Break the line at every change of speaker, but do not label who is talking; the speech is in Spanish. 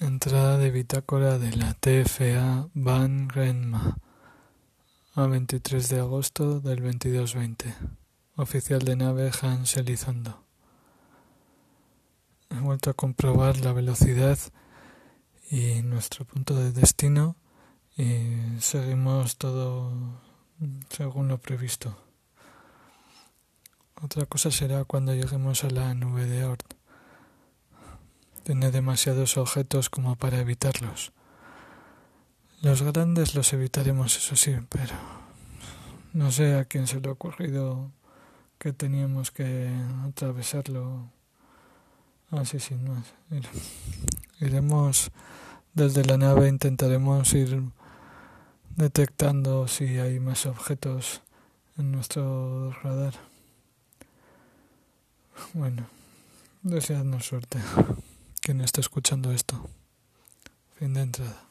Entrada de bitácora de la TFA Van Renma a 23 de agosto del 2220. Oficial de nave Hans Elizondo. He vuelto a comprobar la velocidad y nuestro punto de destino y seguimos todo según lo previsto. Otra cosa será cuando lleguemos a la nube de Oort. Tiene demasiados objetos como para evitarlos. Los grandes los evitaremos, eso sí, pero no sé a quién se le ha ocurrido que teníamos que atravesarlo así sin más. Iremos desde la nave, intentaremos ir detectando si hay más objetos en nuestro radar. Bueno, deseadnos suerte quien está escuchando esto. Fin de entrada.